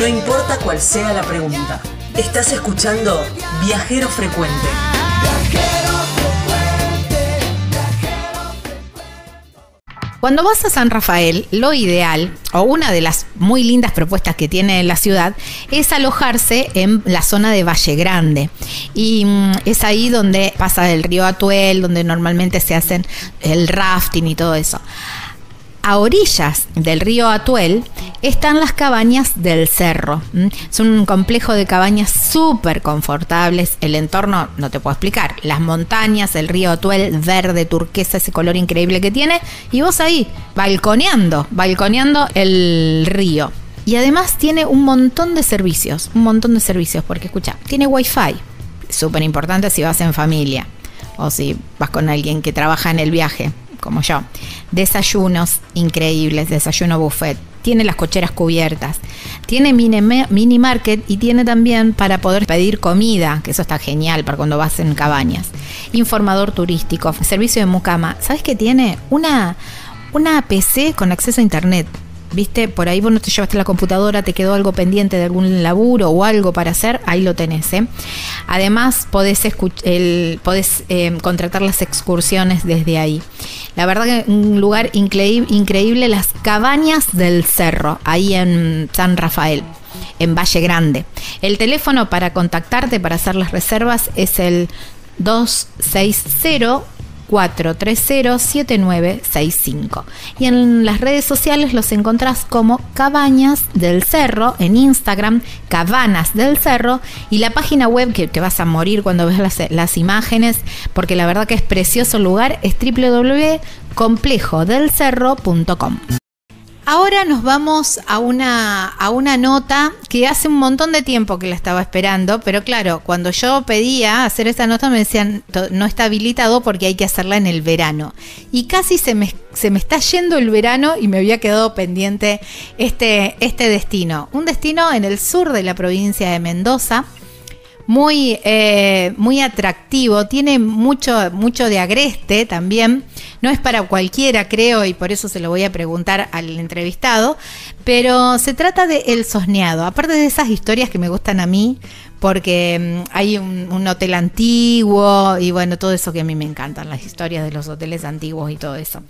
No importa cuál sea la pregunta. Estás escuchando Viajero Frecuente. Cuando vas a San Rafael, lo ideal, o una de las muy lindas propuestas que tiene la ciudad, es alojarse en la zona de Valle Grande. Y mm, es ahí donde pasa el río Atuel, donde normalmente se hacen el rafting y todo eso. A orillas del río Atuel están las cabañas del cerro. Es un complejo de cabañas súper confortables. El entorno, no te puedo explicar. Las montañas, el río Atuel, verde, turquesa, ese color increíble que tiene. Y vos ahí, balconeando, balconeando el río. Y además tiene un montón de servicios, un montón de servicios, porque escucha, tiene wifi, súper importante si vas en familia o si vas con alguien que trabaja en el viaje como yo. Desayunos increíbles, desayuno buffet. Tiene las cocheras cubiertas. Tiene mini, market y tiene también para poder pedir comida, que eso está genial para cuando vas en cabañas. Informador turístico, servicio de mucama. ¿Sabes qué tiene? Una, una PC con acceso a internet ¿Viste? Por ahí vos no te llevaste la computadora, te quedó algo pendiente de algún laburo o algo para hacer, ahí lo tenés. ¿eh? Además, podés, eh, contratar las excursiones desde ahí. La verdad que un lugar increíble, las cabañas del cerro, ahí en San Rafael en Valle Grande. El teléfono para contactarte, para hacer las reservas, es el 260 430-7965. Y en las redes sociales los encontrás como Cabañas del Cerro, en Instagram, Cabanas del Cerro, y la página web que te vas a morir cuando ves las, imágenes, porque la verdad que es precioso lugar, es www.complejodelcerro.com. Ahora nos vamos a una, a una nota que hace un montón de tiempo que la estaba esperando, pero claro, cuando yo pedía hacer esta nota me decían no está habilitado porque hay que hacerla en el verano. Y casi se me, se me está yendo el verano y me había quedado pendiente este, este destino. Un destino en el sur de la provincia de Mendoza muy, eh, muy atractivo, tiene mucho, mucho de agreste también. No es para cualquiera, creo, y por eso se lo voy a preguntar al entrevistado, pero se trata de El Sosneado. Aparte de esas historias que me gustan a mí, porque mm, hay un, hotel antiguo y bueno, todo eso que a mí me encantan, las historias de los hoteles antiguos y todo eso.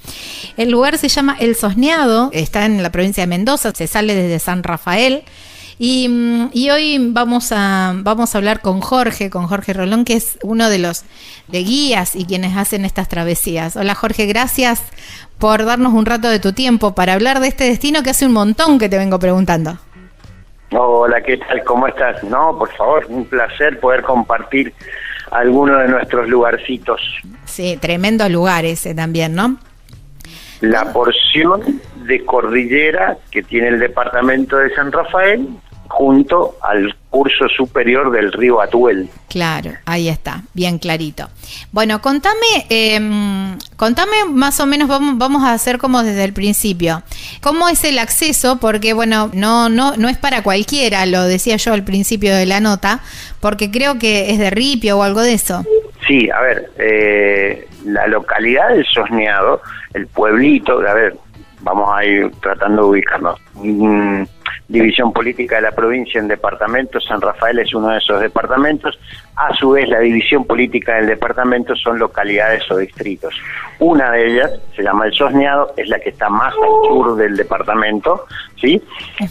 El lugar se llama El Sosneado, está en la provincia de Mendoza, se sale desde San Rafael. Mm, y, hoy vamos a, vamos a hablar con Jorge, con Jorge Rolón, que es uno de los de guías y quienes hacen estas travesías. Hola Jorge, gracias por darnos un rato de tu tiempo para hablar de este destino que hace un montón que te vengo preguntando. Hola, ¿qué tal? ¿Cómo estás? No, por favor, un placer poder compartir algunos de nuestros lugarcitos. Sí, tremendo lugar ese también, ¿no? La porción de cordillera que tiene el departamento de San Rafael junto al curso superior del río Atuel. Claro, ahí está, bien clarito. Bueno, contame, em, contame más o menos, vamos, vamos a hacer como desde el principio. ¿Cómo es el acceso? Porque bueno, no, no, no es para cualquiera, lo decía yo al principio de la nota, porque creo que es de ripio o algo de eso. Sí, a ver, eh, la localidad del Sosneado, el pueblito, a ver, vamos a ir tratando de ubicarnos. Mm, división política de la provincia en departamentos, San Rafael es uno de esos departamentos, a su vez la división política del departamento son localidades o distritos. Una de ellas se llama El Sosneado, es la que está más al sur del departamento, ¿sí?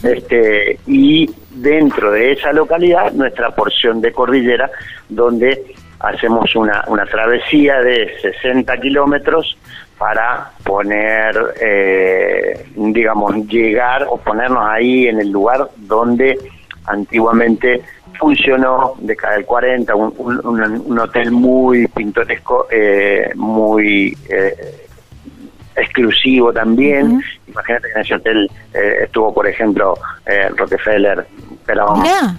Este, y dentro de esa localidad nuestra porción de cordillera donde hacemos una, una travesía de 60 kilómetros para poner, eh, digamos, llegar o ponernos ahí en el lugar donde antiguamente funcionó, década del 40, un, un, hotel muy pintoresco, eh, muy eh, exclusivo también. Imagínate que en ese hotel estuvo, por ejemplo, Rockefeller, pero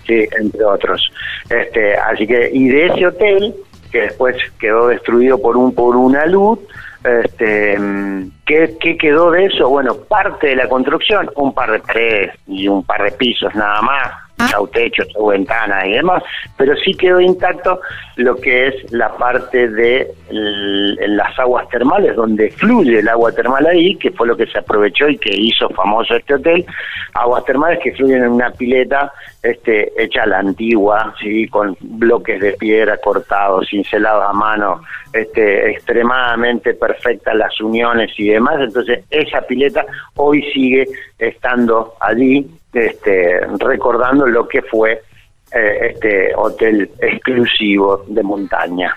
sí, entre otros. Este, así que, y de ese hotel, que después quedó destruido por un por una luz, este, ¿qué, ¿Qué quedó de eso? Bueno, parte de la construcción, un par de paredes y un par de pisos nada más, chau techo, chau ventanas y demás, pero sí quedó intacto lo que es la parte de las aguas termales, donde fluye el agua termal ahí, que fue lo que se aprovechó y que hizo famoso este hotel, aguas termales que fluyen en una pileta este, hecha la antigua, ¿sí? con bloques de piedra cortados, cincelados a mano, este, extremadamente perfectas las uniones y demás, entonces esa pileta hoy sigue estando allí, este, recordando lo que fue eh, este hotel exclusivo de montaña.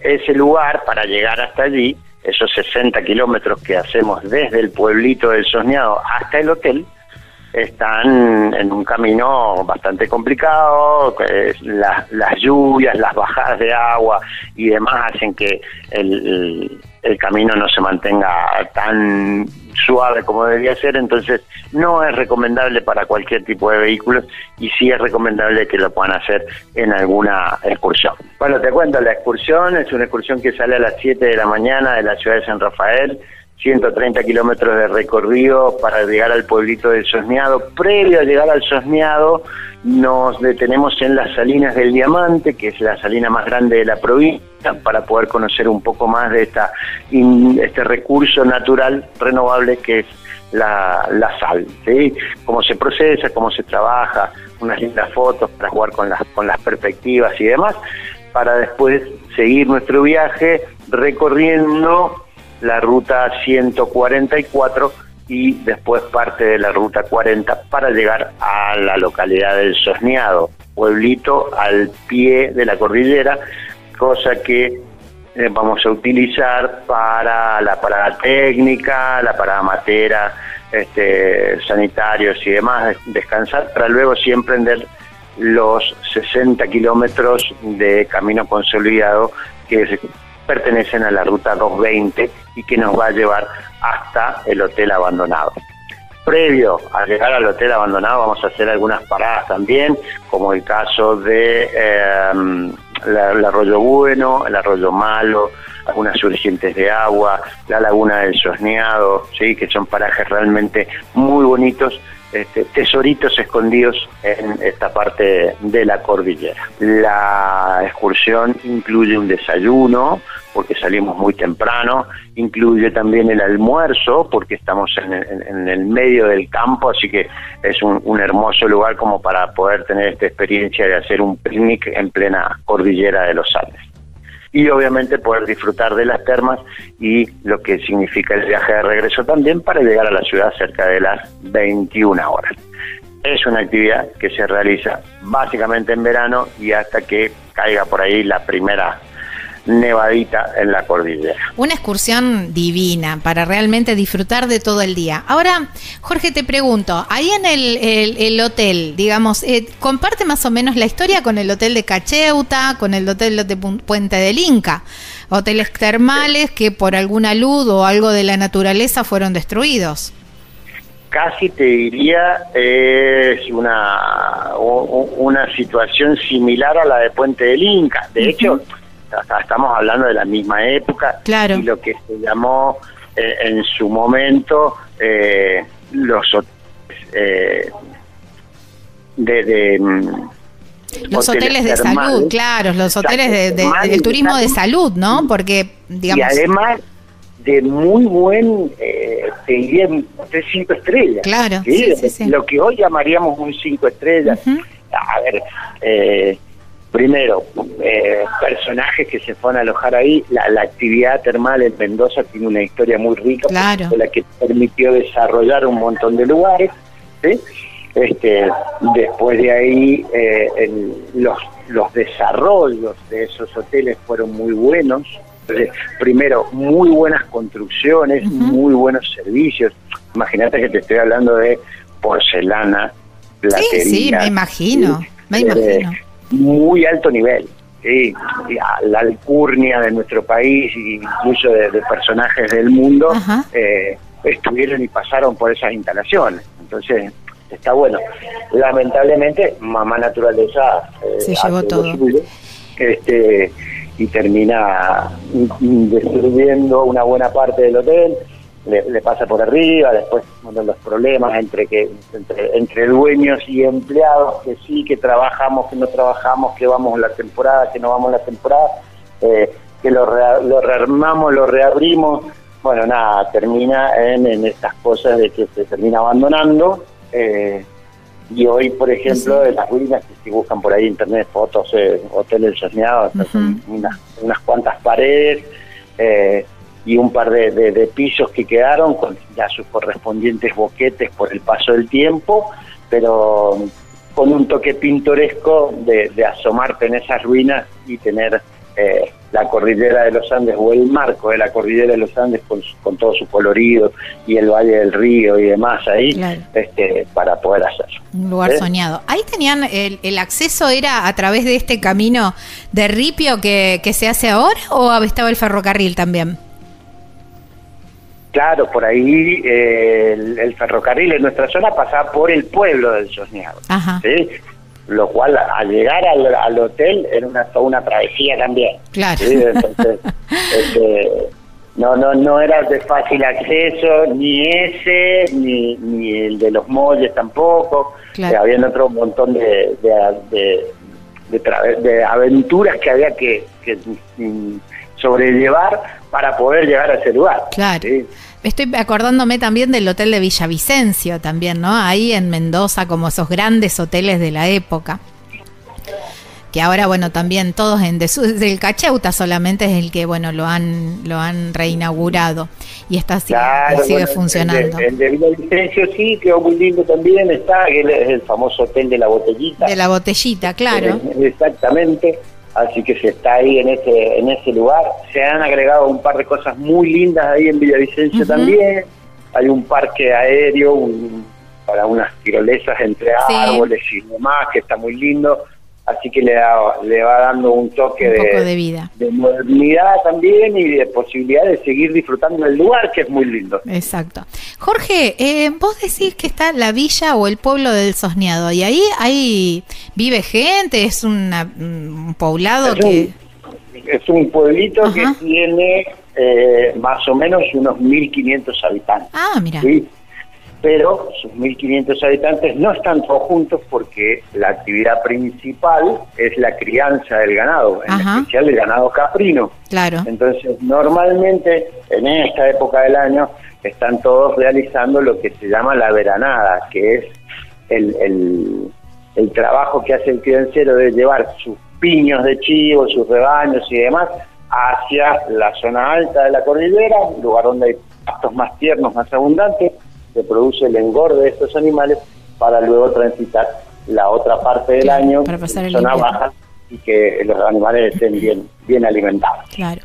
Ese lugar, para llegar hasta allí, esos 60 kilómetros que hacemos desde el pueblito del Sosneado hasta el hotel, están en un camino bastante complicado, las lluvias, las bajadas de agua y demás hacen que el, el camino no se mantenga tan suave como debería ser, entonces no es recomendable para cualquier tipo de vehículos y sí es recomendable que lo puedan hacer en alguna excursión. Bueno, te cuento, la excursión es una excursión que sale a las 7 de la mañana de la ciudad de San Rafael, 130 kilómetros de recorrido para llegar al pueblito del Sosneado. Previo a llegar al Sosneado, nos detenemos en las Salinas del Diamante, que es la salina más grande de la provincia, para poder conocer un poco más de esta, este recurso natural renovable que es la, sal. ¿sí? Cómo se procesa, cómo se trabaja, unas lindas fotos para jugar con las, con las perspectivas y demás, para después seguir nuestro viaje recorriendo la ruta 144 y después parte de la ruta 40 para llegar a la localidad del Sosneado, pueblito al pie de la cordillera, cosa que eh, vamos a utilizar para la parada técnica, la parada matera, este, sanitarios y demás, descansar para luego sí emprender los 60 kilómetros de camino consolidado que pertenecen a la ruta 220 y que nos va a llevar hasta el hotel abandonado. Previo a llegar al hotel abandonado vamos a hacer algunas paradas también, como el caso de em, arroyo Bueno, el arroyo Malo, algunas surgientes de agua, la laguna del Sosneado, ¿sí? que son parajes realmente muy bonitos este, tesoritos escondidos en esta parte de la cordillera. La excursión incluye un desayuno, porque salimos muy temprano, incluye también el almuerzo, porque estamos en, el medio del campo, así que es un, un, hermoso lugar como para poder tener esta experiencia de hacer un picnic en plena cordillera de los Andes y obviamente poder disfrutar de las termas y lo que significa el viaje de regreso también para llegar a la ciudad cerca de las 21 horas. Es una actividad que se realiza básicamente en verano y hasta que caiga por ahí la primera nevadita en la cordillera. Una excursión divina para realmente disfrutar de todo el día. Ahora, Jorge, te pregunto, ahí en el, hotel, digamos, eh, comparte más o menos la historia con el hotel de Cacheuta, con el hotel de Puente del Inca, hoteles termales que por alguna luz o algo de la naturaleza fueron destruidos casi te diría es una una situación similar a la de Puente del Inca. De hecho, estamos hablando de la misma época y lo que se llamó eh, en su momento eh, los eh, de, mm, los hoteles, de salud, claro, los hoteles de, del turismo de salud, ¿no? Porque, digamos... Y además de muy buen, eh, te diría, de cinco estrellas. Claro, Lo que hoy llamaríamos un cinco estrellas. A ver, eh, primero, eh, personajes que se fueron a alojar ahí. La, actividad termal en Mendoza tiene una historia muy rica, claro. la que permitió desarrollar un montón de lugares. Este, después de ahí, eh, los, los desarrollos de esos hoteles fueron muy buenos. primero, muy buenas construcciones, muy buenos servicios. Imagínate que te estoy hablando de porcelana, platería. Sí, sí, me imagino, me imagino muy alto nivel. ¿sí? La alcurnia de nuestro país incluso de, personajes del mundo eh, estuvieron y pasaron por esas instalaciones. Entonces, está bueno. Lamentablemente, mamá naturaleza eh, se llevó todo. este, y termina destruyendo una buena parte del hotel. Le, pasa por arriba, después bueno, los problemas entre que entre, dueños y empleados, que sí, que trabajamos, que no trabajamos, que vamos la temporada, que no vamos la temporada, eh, que lo, lo rearmamos, lo reabrimos, bueno, nada, termina en, en estas cosas de que se termina abandonando. Eh, y hoy, por ejemplo, de las ruinas que si buscan por ahí internet fotos, eh, hoteles soñados, unas, unas cuantas paredes, eh, y un par de, pisos que quedaron con ya sus correspondientes boquetes por el paso del tiempo, pero con un toque pintoresco de, asomarte en esas ruinas y tener eh, la cordillera de los Andes o el marco de la cordillera de los Andes con, todo su colorido y el valle del río y demás ahí este, para poder hacerlo. Un lugar ¿Eh? soñado. Ahí tenían el, el, acceso era a través de este camino de ripio que, que se hace ahora o estaba el ferrocarril también? Claro, por ahí eh, el, ferrocarril en nuestra zona pasaba por el pueblo del Sosneado. ¿sí? Lo cual, al llegar al, hotel, era una, una travesía también. Claro. Entonces, este, no, no, no era de fácil acceso, ni ese, ni, ni el de los molles tampoco. Claro. había otro montón de, de, de, de, aventuras que había que, que mm, sobrellevar para poder llegar a ese lugar. Claro. Estoy acordándome también del hotel de Villavicencio, también, ¿no? Ahí en Mendoza, como esos grandes hoteles de la época. Que ahora, bueno, también todos en del Cacheuta solamente es el que, bueno, lo han lo han reinaugurado y está sigue, funcionando. El de, Villavicencio sí, quedó muy lindo también, está, es el famoso hotel de la botellita. De la botellita, claro. Exactamente así que se está ahí en ese en ese lugar. Se han agregado un par de cosas muy lindas ahí en Villavicencio también. Hay un parque aéreo para unas tirolesas entre árboles y demás que está muy lindo así que le, le va dando un toque de, vida. de modernidad también y de posibilidad de seguir disfrutando del lugar, que es muy lindo. Exacto. Jorge, eh, vos decís que está la villa o el pueblo del Sosneado, y ahí, ahí vive gente, es un poblado que... es un pueblito que tiene eh, más o menos unos 1.500 habitantes. Ah, mira pero sus 1.500 habitantes no están todos juntos porque la actividad principal es la crianza del ganado, en especial el ganado caprino. Claro. Entonces, normalmente en esta época del año están todos realizando lo que se llama la veranada, que es el, el, el trabajo que hace el criancero de llevar sus piños de chivo, sus rebaños y demás hacia la zona alta de la cordillera, lugar donde hay pastos más tiernos, más abundantes, se produce el engorde de estos animales para luego transitar la otra parte del año para pasar en zona baja y que los animales estén bien, bien alimentados. Claro.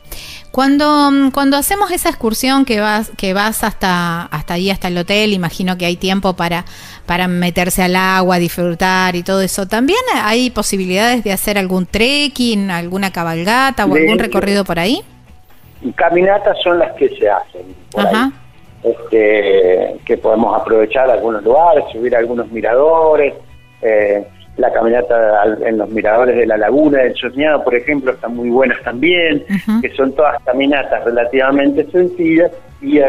Cuando, mm, cuando hacemos esa excursión que vas, que vas hasta, hasta ahí, hasta el hotel, imagino que hay tiempo para, para meterse al agua, disfrutar y todo eso. ¿También hay posibilidades de hacer algún trekking, alguna cabalgata o algún recorrido por ahí? Caminatas son las que se hacen. Por Ajá este, que podemos aprovechar algunos lugares, subir algunos miradores, eh, la caminata en los miradores de la laguna del Soñado, por ejemplo, están muy buenas también, que son todas caminatas relativamente sencillas y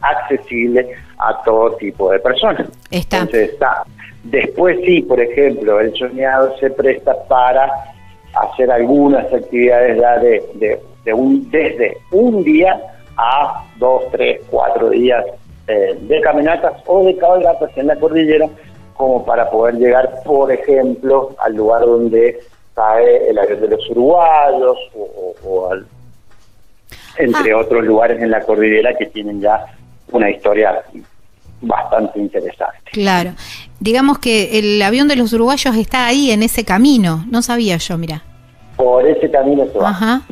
accesibles a todo tipo de personas. Está. Entonces está. Después sí, por ejemplo, el Soñado se presta para hacer algunas actividades ya de, de un, desde un día a dos, tres, cuatro días eh, de caminatas o de cabalgatas en la cordillera, como para poder llegar, por ejemplo, al lugar donde cae el avión de los uruguayos o, entre ah. otros lugares en la cordillera que tienen ya una historia bastante interesante. Claro. Digamos que el avión de los uruguayos está ahí en ese camino. No sabía yo, mira. Por ese camino se va. Ajá.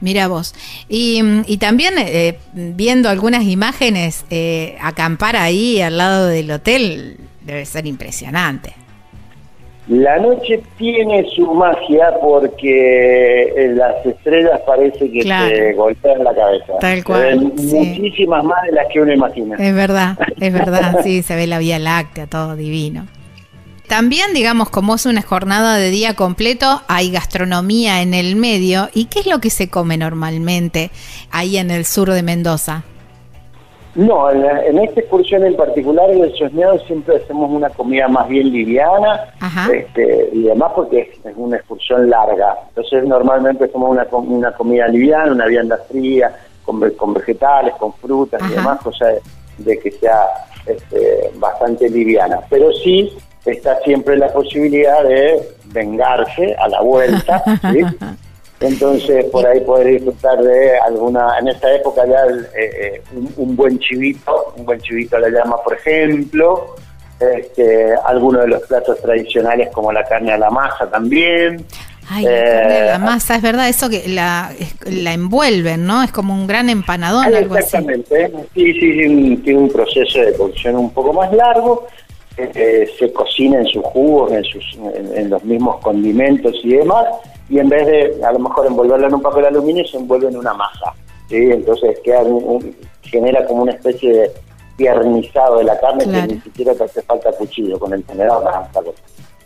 Mira vos. Y, y también eh, viendo algunas imágenes, eh, acampar ahí al lado del hotel debe ser impresionante. La noche tiene su magia porque eh, las estrellas parece que te golpean la cabeza. Tal cual. Muchísimas más de las que uno imagina. Es verdad, es verdad, sí, se ve la Vía Láctea, todo divino. También, digamos, como es una jornada de día completo, hay gastronomía en el medio. ¿Y qué es lo que se come normalmente ahí en el sur de Mendoza? No, en, esta excursión en particular en el Sosneado siempre hacemos una comida más bien liviana este, y además porque es, una excursión larga. Entonces normalmente hacemos una, una comida liviana, una vianda fría, con, con vegetales, con frutas y demás, cosa de, que sea este, bastante liviana. Pero sí está siempre la posibilidad de vengarse a la vuelta, ¿sí? Entonces, por ahí poder disfrutar de alguna, en esta época ya eh, eh, un, buen chivito, un buen chivito a la llama, por ejemplo, este, algunos de los platos tradicionales como la carne a la masa también. Ay, la carne a la eh, masa, es verdad, eso que la, la envuelven, ¿no? Es como un gran empanadón, algo así. Exactamente, sí, sí, tiene un proceso de cocción un poco más largo, se cocina en sus jugos, en, sus, en los mismos condimentos y demás, y en vez de a lo mejor envolverlo en un papel aluminio se envuelve en una masa. ¿sí? Entonces queda genera como una especie de piernizado de la carne que ni siquiera te hace falta cuchillo, con el tenedor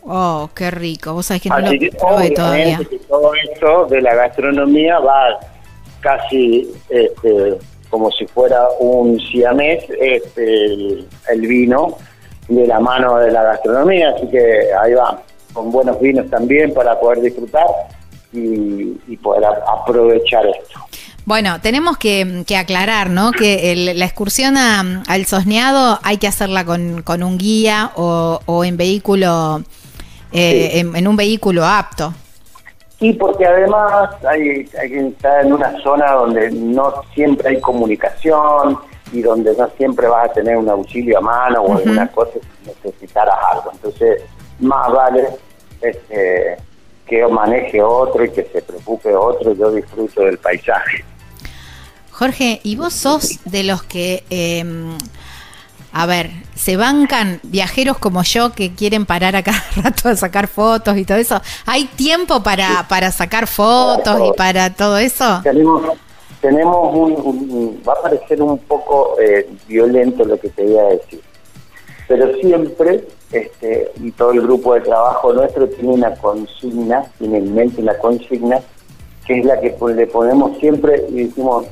Oh, qué rico. Vos sabés que no lo probé todavía. Que todo esto de la gastronomía va casi este, como si fuera un siamés este, el, el vino de la mano de la gastronomía, así que ahí va con buenos vinos también para poder disfrutar y, poder aprovechar esto. Bueno, tenemos que, aclarar, ¿no? Que la excursión al Sosneado hay que hacerla con, con un guía o, en vehículo, eh, en, un vehículo apto. Sí, porque además hay, hay que estar en una zona donde no siempre hay comunicación y donde no siempre vas a tener un auxilio a mano o alguna cosa si necesitaras algo. Entonces, más vale este, que maneje otro y que se preocupe otro, yo disfruto del paisaje. Jorge, ¿y vos sos de los que, em, a ver, se bancan viajeros como yo que quieren parar a cada rato a sacar fotos y todo eso? ¿Hay tiempo para, para sacar fotos y para todo eso? Tenemos, tenemos un, va a parecer un poco eh, violento lo que te voy a decir, pero siempre este, y todo el grupo de trabajo nuestro tiene una consigna, tiene en mente una consigna, que es la que le ponemos siempre y decimos,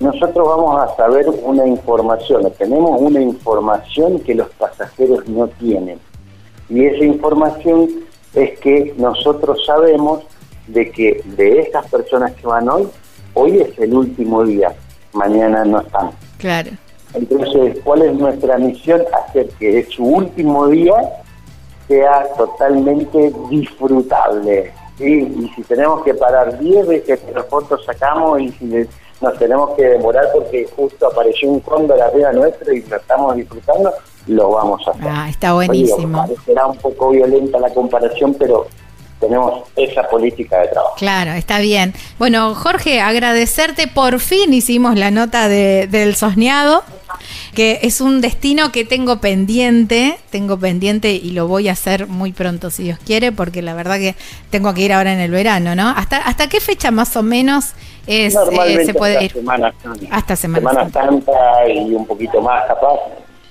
nosotros vamos a saber una información, tenemos una información que los pasajeros no tienen. Y esa información es que nosotros sabemos de que de estas personas que van hoy, hoy es el último día, mañana no están. Claro. Entonces, ¿cuál es nuestra misión? Hacer que su último día sea totalmente disfrutable. Y si tenemos que parar 10 veces que las fotos sacamos y si nos tenemos que demorar porque justo apareció un cóndor arriba nuestro y lo estamos disfrutando, lo vamos a hacer. Ah, está buenísimo. será un poco violenta la comparación, pero tenemos esa política de trabajo. Claro, está bien. Bueno, Jorge, agradecerte. Por fin hicimos la nota de, del Sosneado, que es un destino que tengo pendiente, tengo pendiente y lo voy a hacer muy pronto, si Dios quiere, porque la verdad que tengo que ir ahora en el verano, ¿no? ¿Hasta, hasta qué fecha más o menos es, eh, se puede ir? Semana Hasta Semana, Semana Santa y un poquito más capaz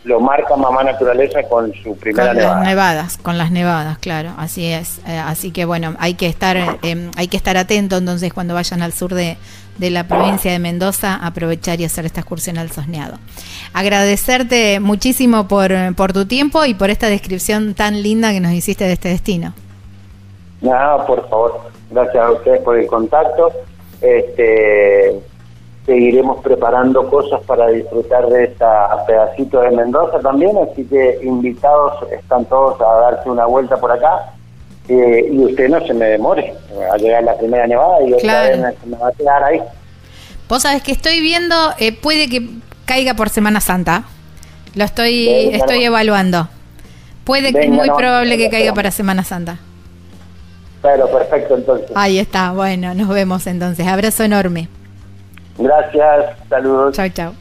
lo marca Mamá Naturaleza con su primera con nevada. las nevadas, con las nevadas, claro, así es. Eh, así que bueno, hay que estar, eh, hay que estar atento entonces cuando vayan al sur de, de, la provincia de Mendoza, aprovechar y hacer esta excursión al Sosneado. Agradecerte muchísimo por, por tu tiempo y por esta descripción tan linda que nos hiciste de este destino. Nada, por favor, gracias a ustedes por el contacto. Este, seguiremos preparando cosas para disfrutar de esta pedacito de Mendoza también, así que invitados están todos a darse una vuelta por acá. Eh, y usted no se me demore a llegar la primera nevada y otra vez me va a quedar ahí. Vos sabés que estoy viendo, eh, puede que caiga por Semana Santa. Lo estoy estoy evaluando. Puede que es muy probable que caiga para Semana Santa. Pero perfecto entonces. Ahí está, bueno, nos vemos entonces. Abrazo enorme. Gracias, saludos. Chao, chao.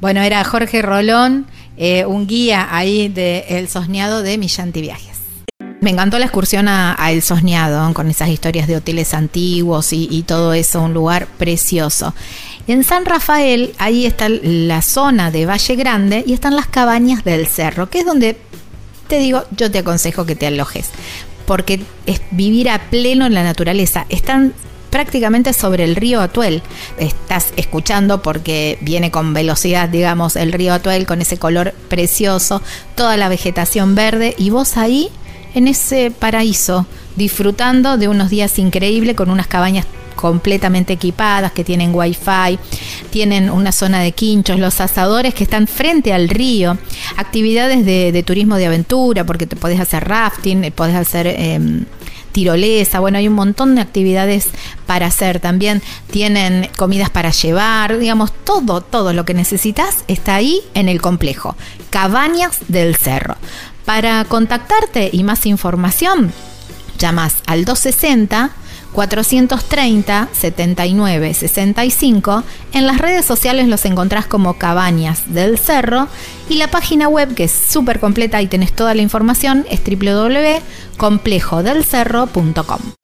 Bueno, era Jorge Rolón, eh, un guía ahí de El Sosneado de Millanti Viajes. Me encantó la excursión a, El Sosneado, con esas historias de hoteles antiguos y, todo eso, un lugar precioso. En San Rafael, ahí está la zona de Valle Grande y están las cabañas del cerro, que es donde te digo, yo te aconsejo que te alojes, porque es vivir a pleno en la naturaleza. Están prácticamente sobre el río Atuel. Estás escuchando porque viene con velocidad, digamos, el río Atuel con ese color precioso, toda la vegetación verde y vos ahí en ese paraíso disfrutando de unos días increíbles con unas cabañas completamente equipadas, que tienen wifi, tienen una zona de quinchos, los asadores que están frente al río, actividades de, turismo de aventura, porque te podés hacer rafting, podés hacer em, tirolesa, bueno, hay un montón de actividades para hacer también, tienen comidas para llevar, digamos, todo, todo lo que necesitas está ahí en el complejo, Cabañas del Cerro. Para contactarte y más información, llamas al 260 430 79 65. En las redes sociales los encontrás como Cabañas del Cerro y la página web que es súper completa y tenés toda la información es www.complejodelcerro.com.